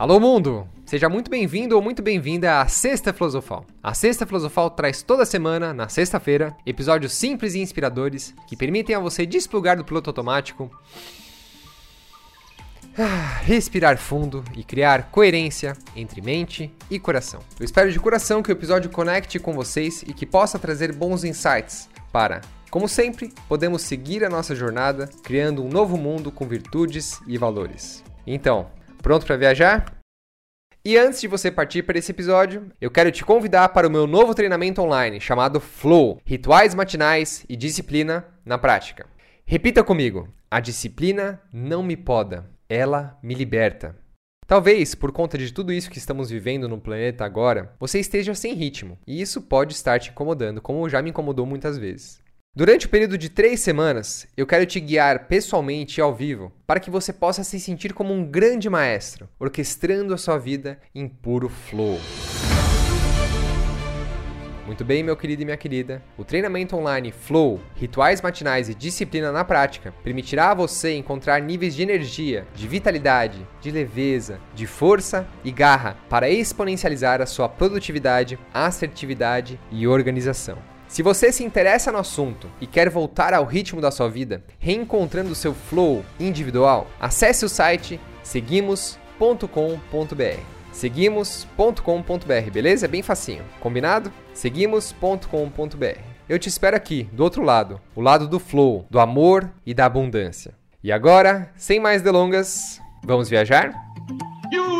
Alô mundo! Seja muito bem-vindo ou muito bem-vinda à Sexta Filosofal. A Sexta Filosofal traz toda semana, na sexta-feira, episódios simples e inspiradores que permitem a você desplugar do piloto automático, respirar fundo e criar coerência entre mente e coração. Eu espero de coração que o episódio conecte com vocês e que possa trazer bons insights para como sempre, podemos seguir a nossa jornada criando um novo mundo com virtudes e valores. Então, pronto para viajar? E antes de você partir para esse episódio, eu quero te convidar para o meu novo treinamento online chamado Flow Rituais Matinais e Disciplina na Prática. Repita comigo: a disciplina não me poda, ela me liberta. Talvez, por conta de tudo isso que estamos vivendo no planeta agora, você esteja sem ritmo, e isso pode estar te incomodando, como já me incomodou muitas vezes. Durante o período de três semanas, eu quero te guiar pessoalmente e ao vivo para que você possa se sentir como um grande maestro, orquestrando a sua vida em puro flow. Muito bem, meu querido e minha querida. O treinamento online Flow, Rituais Matinais e Disciplina na Prática permitirá a você encontrar níveis de energia, de vitalidade, de leveza, de força e garra para exponencializar a sua produtividade, assertividade e organização. Se você se interessa no assunto e quer voltar ao ritmo da sua vida, reencontrando seu flow individual, acesse o site seguimos.com.br. Seguimos.com.br, beleza? É bem facinho. Combinado? Seguimos.com.br. Eu te espero aqui, do outro lado, o lado do flow, do amor e da abundância. E agora, sem mais delongas, vamos viajar?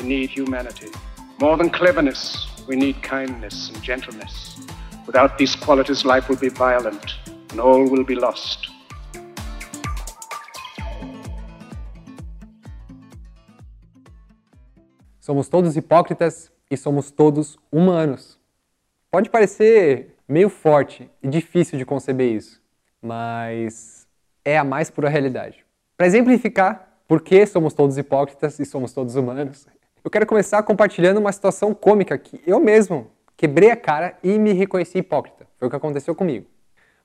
we need humanity. More than cleverness, we need kindness and gentleness. Without these qualities, life will be violent and all will be lost. Somos todos hipócritas e somos todos humanos. Pode parecer meio forte e difícil de conceber isso, mas é a mais pura realidade. Para exemplificar, por que somos todos hipócritas e somos todos humanos? Eu quero começar compartilhando uma situação cômica que eu mesmo quebrei a cara e me reconheci hipócrita. Foi o que aconteceu comigo.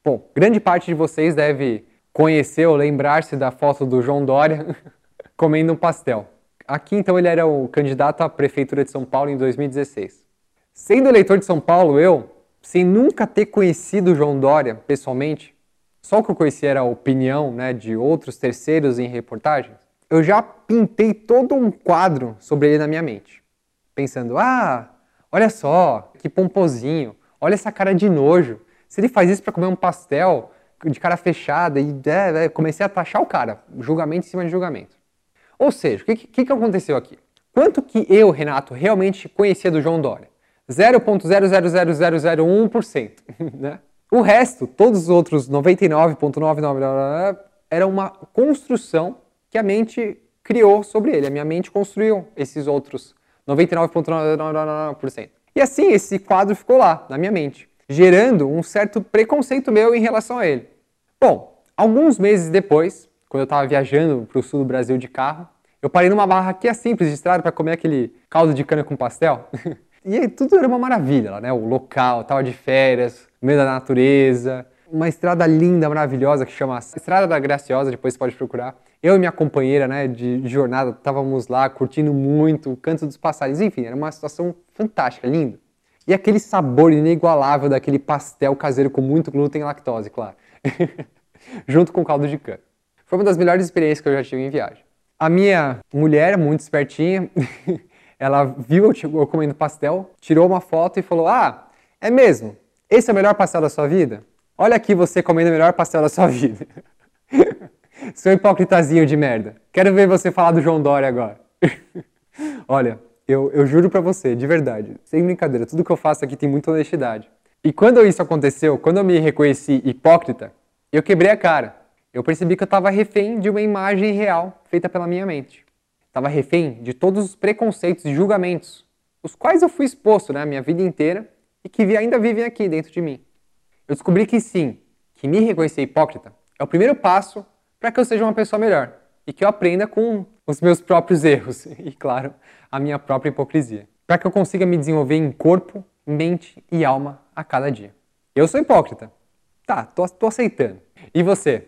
Bom, grande parte de vocês deve conhecer ou lembrar-se da foto do João Dória comendo um pastel. Aqui então ele era o candidato à prefeitura de São Paulo em 2016. Sendo eleitor de São Paulo, eu, sem nunca ter conhecido o João Dória pessoalmente, só o que eu conhecia era a opinião né, de outros terceiros em reportagens, eu já pintei todo um quadro sobre ele na minha mente. Pensando, ah, olha só, que pomposinho, olha essa cara de nojo. Se ele faz isso para comer um pastel de cara fechada, e é, é, comecei a taxar o cara, julgamento em cima de julgamento. Ou seja, o que, que, que aconteceu aqui? Quanto que eu, Renato, realmente conhecia do João Dória? 0,000001%. Né? O resto, todos os outros 99,99% era uma construção que a mente criou sobre ele. A minha mente construiu esses outros 99,99%. E assim esse quadro ficou lá, na minha mente, gerando um certo preconceito meu em relação a ele. Bom, alguns meses depois, quando eu estava viajando para o sul do Brasil de carro, eu parei numa barraquinha simples de estrada para comer aquele caldo de cana com pastel. e tudo era uma maravilha lá, né? O local, estava de férias, meio da natureza, uma estrada linda, maravilhosa que chama Estrada da Graciosa, depois você pode procurar. Eu e minha companheira, né, de jornada, estávamos lá curtindo muito o canto dos passarinhos, enfim, era uma situação fantástica, linda. E aquele sabor inigualável daquele pastel caseiro com muito glúten e lactose, claro. Junto com caldo de cana. Foi uma das melhores experiências que eu já tive em viagem. A minha mulher, muito espertinha, ela viu eu comendo pastel, tirou uma foto e falou: Ah, é mesmo? Esse é o melhor pastel da sua vida? Olha aqui você comendo o melhor pastel da sua vida. Seu hipocritazinho de merda. Quero ver você falar do João Dória agora. Olha, eu, eu juro pra você, de verdade, sem brincadeira, tudo que eu faço aqui tem muita honestidade. E quando isso aconteceu, quando eu me reconheci hipócrita, eu quebrei a cara. Eu percebi que eu estava refém de uma imagem real feita pela minha mente. estava refém de todos os preconceitos e julgamentos, os quais eu fui exposto né, a minha vida inteira e que ainda vivem aqui dentro de mim. Eu descobri que sim, que me reconhecer hipócrita é o primeiro passo para que eu seja uma pessoa melhor e que eu aprenda com os meus próprios erros e, claro, a minha própria hipocrisia, para que eu consiga me desenvolver em corpo, mente e alma a cada dia. Eu sou hipócrita. Tá, tô, tô aceitando. E você?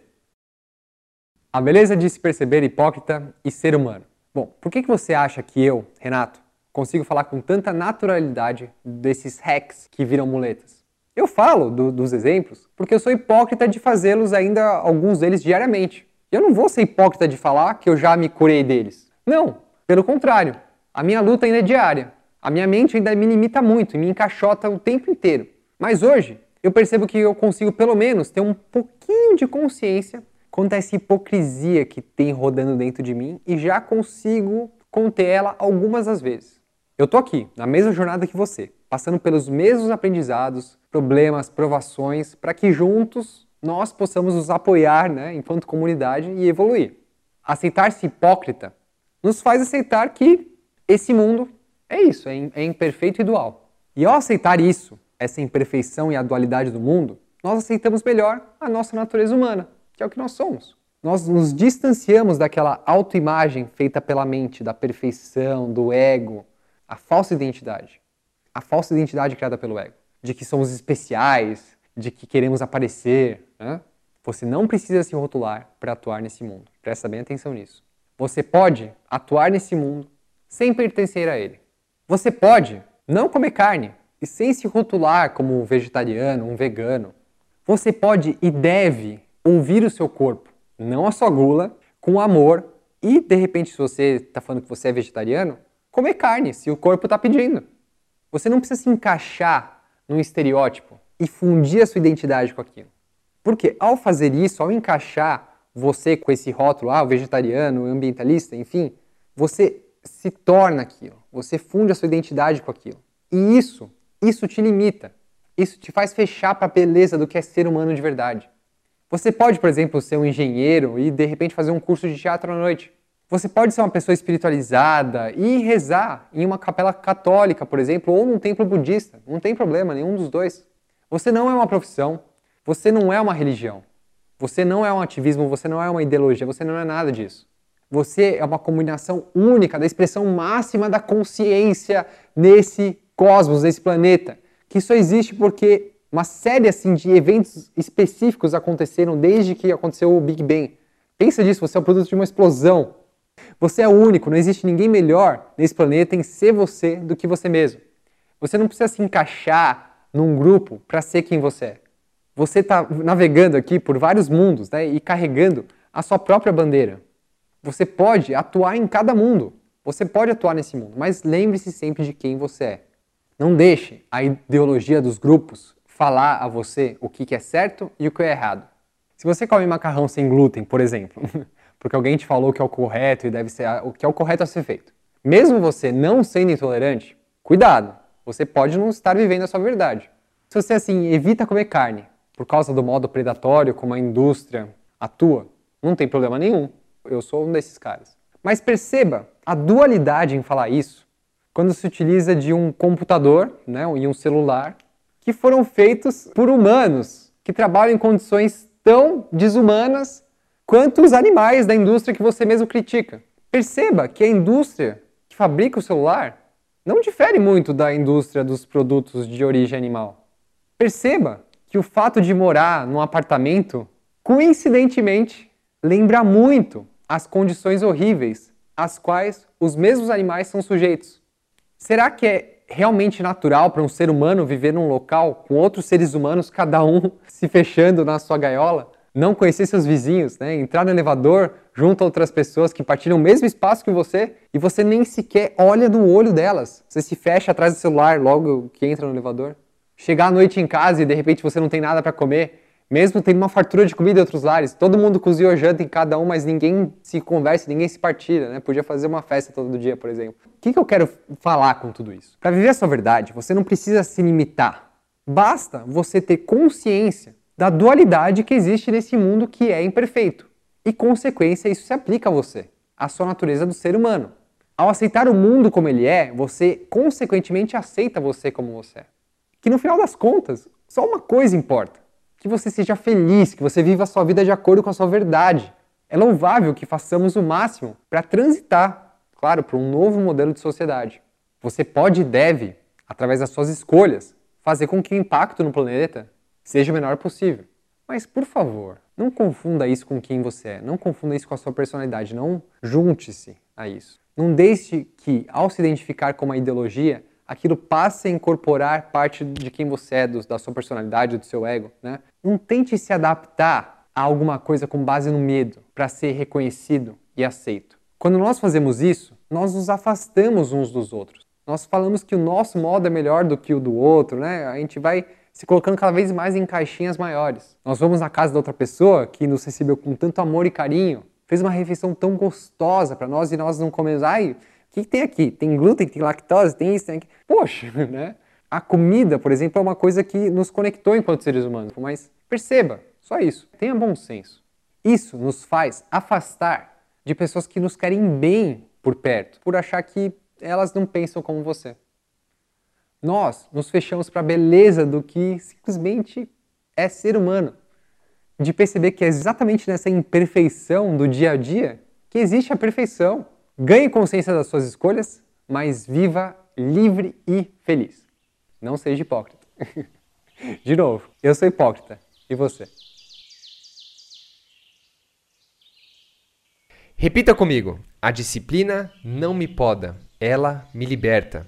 A beleza de se perceber hipócrita e ser humano. Bom, por que, que você acha que eu, Renato, consigo falar com tanta naturalidade desses hacks que viram muletas? Eu falo do, dos exemplos porque eu sou hipócrita de fazê-los ainda, alguns deles, diariamente. Eu não vou ser hipócrita de falar que eu já me curei deles. Não, pelo contrário. A minha luta ainda é diária. A minha mente ainda me limita muito e me encaixota o tempo inteiro. Mas hoje, eu percebo que eu consigo pelo menos ter um pouquinho de consciência quanto a essa hipocrisia que tem rodando dentro de mim e já consigo conter ela algumas das vezes. Eu tô aqui, na mesma jornada que você, passando pelos mesmos aprendizados, problemas, provações, para que juntos nós possamos nos apoiar, né, enquanto comunidade e evoluir. Aceitar-se hipócrita nos faz aceitar que esse mundo é isso, é imperfeito e dual. E ao aceitar isso, essa imperfeição e a dualidade do mundo, nós aceitamos melhor a nossa natureza humana, que é o que nós somos. Nós nos distanciamos daquela autoimagem feita pela mente, da perfeição, do ego, a falsa identidade. A falsa identidade criada pelo ego de que somos especiais, de que queremos aparecer. Né? Você não precisa se rotular para atuar nesse mundo. Presta bem atenção nisso. Você pode atuar nesse mundo sem pertencer a ele. Você pode não comer carne e sem se rotular como um vegetariano, um vegano. Você pode e deve ouvir o seu corpo, não a sua gula, com amor e, de repente, se você está falando que você é vegetariano, comer carne, se o corpo está pedindo. Você não precisa se encaixar num estereótipo e fundir a sua identidade com aquilo. Porque ao fazer isso, ao encaixar você com esse rótulo, ah, vegetariano, ambientalista, enfim, você se torna aquilo, você funde a sua identidade com aquilo. E isso, isso te limita. Isso te faz fechar para a beleza do que é ser humano de verdade. Você pode, por exemplo, ser um engenheiro e de repente fazer um curso de teatro à noite. Você pode ser uma pessoa espiritualizada e rezar em uma capela católica, por exemplo, ou num templo budista. Não tem problema, nenhum dos dois. Você não é uma profissão, você não é uma religião, você não é um ativismo, você não é uma ideologia, você não é nada disso. Você é uma combinação única da expressão máxima da consciência nesse cosmos, nesse planeta, que só existe porque uma série assim de eventos específicos aconteceram desde que aconteceu o Big Bang. Pensa disso, você é o produto de uma explosão você é único, não existe ninguém melhor nesse planeta em ser você do que você mesmo. Você não precisa se encaixar num grupo para ser quem você é. Você está navegando aqui por vários mundos né, e carregando a sua própria bandeira. Você pode atuar em cada mundo. Você pode atuar nesse mundo, mas lembre-se sempre de quem você é. Não deixe a ideologia dos grupos falar a você o que é certo e o que é errado. Se você come macarrão sem glúten, por exemplo, porque alguém te falou que é o correto e deve ser o que é o correto a ser feito. Mesmo você não sendo intolerante, cuidado, você pode não estar vivendo a sua verdade. Se você assim evita comer carne por causa do modo predatório como a indústria atua, não tem problema nenhum. Eu sou um desses caras. Mas perceba a dualidade em falar isso quando se utiliza de um computador né, e um celular que foram feitos por humanos que trabalham em condições tão desumanas quanto os animais da indústria que você mesmo critica. Perceba que a indústria que fabrica o celular não difere muito da indústria dos produtos de origem animal. Perceba que o fato de morar num apartamento, coincidentemente, lembra muito as condições horríveis às quais os mesmos animais são sujeitos. Será que é realmente natural para um ser humano viver num local com outros seres humanos, cada um se fechando na sua gaiola? Não conhecer seus vizinhos, né? entrar no elevador junto a outras pessoas que partilham o mesmo espaço que você e você nem sequer olha no olho delas. Você se fecha atrás do celular logo que entra no elevador. Chegar à noite em casa e de repente você não tem nada para comer, mesmo tendo uma fartura de comida em outros lares. Todo mundo cozinhou janta em cada um, mas ninguém se conversa, ninguém se partilha, né? Podia fazer uma festa todo dia, por exemplo. O que, que eu quero falar com tudo isso? Para viver a sua verdade, você não precisa se limitar. Basta você ter consciência da dualidade que existe nesse mundo que é imperfeito. E, consequência, isso se aplica a você. a sua natureza do ser humano. Ao aceitar o mundo como ele é, você consequentemente aceita você como você é. Que no final das contas, só uma coisa importa: que você seja feliz, que você viva a sua vida de acordo com a sua verdade. É louvável que façamos o máximo para transitar, claro, para um novo modelo de sociedade. Você pode e deve, através das suas escolhas, fazer com que o impacto no planeta seja o menor possível. Mas, por favor, não confunda isso com quem você é, não confunda isso com a sua personalidade, não junte-se a isso. Não deixe que, ao se identificar com uma ideologia, aquilo passe a incorporar parte de quem você é, do, da sua personalidade, do seu ego. Né? Não tente se adaptar a alguma coisa com base no medo para ser reconhecido e aceito. Quando nós fazemos isso, nós nos afastamos uns dos outros. Nós falamos que o nosso modo é melhor do que o do outro, né? A gente vai se colocando cada vez mais em caixinhas maiores. Nós vamos na casa da outra pessoa que nos recebeu com tanto amor e carinho, fez uma refeição tão gostosa para nós e nós não comemos. Ai, o que, tem aqui? Tem glúten, tem lactose, tem isso, tem aquilo. Poxa, né? A comida, por exemplo, é uma coisa que nos conectou enquanto seres humanos. Mas perceba, só isso. Tenha bom senso. Isso nos faz afastar de pessoas que nos querem bem por perto, por achar que elas não pensam como você nós nos fechamos para a beleza do que simplesmente é ser humano. De perceber que é exatamente nessa imperfeição do dia a dia que existe a perfeição. Ganhe consciência das suas escolhas, mas viva livre e feliz. Não seja hipócrita. De novo, eu sou hipócrita. E você? Repita comigo: a disciplina não me poda, ela me liberta.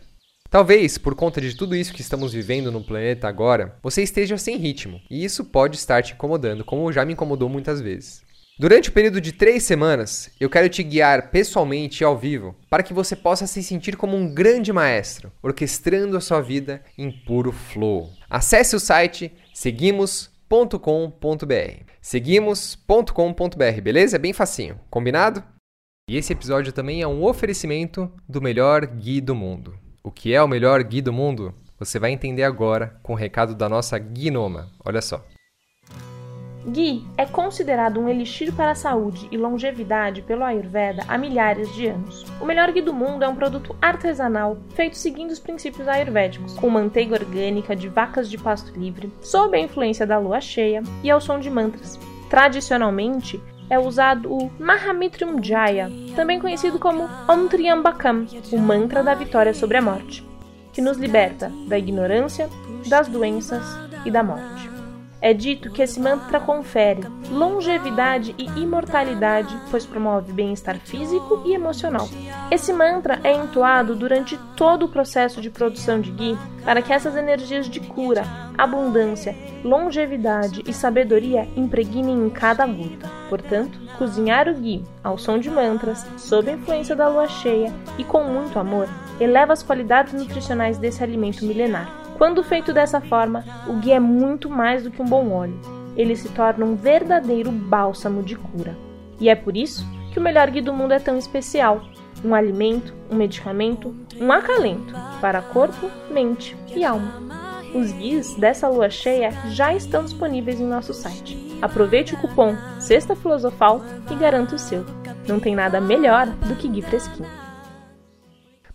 Talvez, por conta de tudo isso que estamos vivendo no planeta agora, você esteja sem ritmo, e isso pode estar te incomodando, como já me incomodou muitas vezes. Durante o período de três semanas, eu quero te guiar pessoalmente e ao vivo para que você possa se sentir como um grande maestro, orquestrando a sua vida em puro flow. Acesse o site seguimos.com.br. Seguimos.com.br, beleza? É bem facinho, combinado? E esse episódio também é um oferecimento do melhor guia do mundo. O que é o melhor Gui do mundo? Você vai entender agora com o recado da nossa Gnoma. Olha só. Ghee é considerado um elixir para a saúde e longevidade pelo Ayurveda há milhares de anos. O melhor ghee do mundo é um produto artesanal feito seguindo os princípios ayurvédicos, com manteiga orgânica de vacas de pasto livre, sob a influência da lua cheia e ao som de mantras. Tradicionalmente, é usado o Mahamitrium Jaya, também conhecido como Om Triambakam, o mantra da vitória sobre a morte, que nos liberta da ignorância, das doenças e da morte. É dito que esse mantra confere longevidade e imortalidade, pois promove bem-estar físico e emocional. Esse mantra é entoado durante todo o processo de produção de ghee para que essas energias de cura, abundância, longevidade e sabedoria impregnem em cada gota. Portanto, cozinhar o ghee ao som de mantras, sob a influência da lua cheia e com muito amor, eleva as qualidades nutricionais desse alimento milenar. Quando feito dessa forma, o ghee é muito mais do que um bom óleo. Ele se torna um verdadeiro bálsamo de cura. E é por isso que o melhor ghee do mundo é tão especial. Um alimento, um medicamento, um acalento para corpo, mente e alma. Os guias dessa lua cheia já estão disponíveis em nosso site. Aproveite o cupom Sexta Filosofal e garanta o seu. Não tem nada melhor do que ghee fresquinho.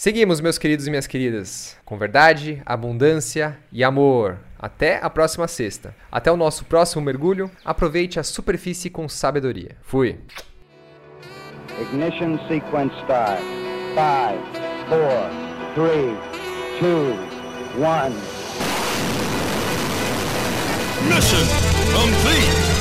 Seguimos, meus queridos e minhas queridas, com verdade, abundância e amor. Até a próxima sexta. Até o nosso próximo mergulho. Aproveite a superfície com sabedoria. Fui. Ignition sequence start. 5, 4, 3, 2, 1. Mission complete.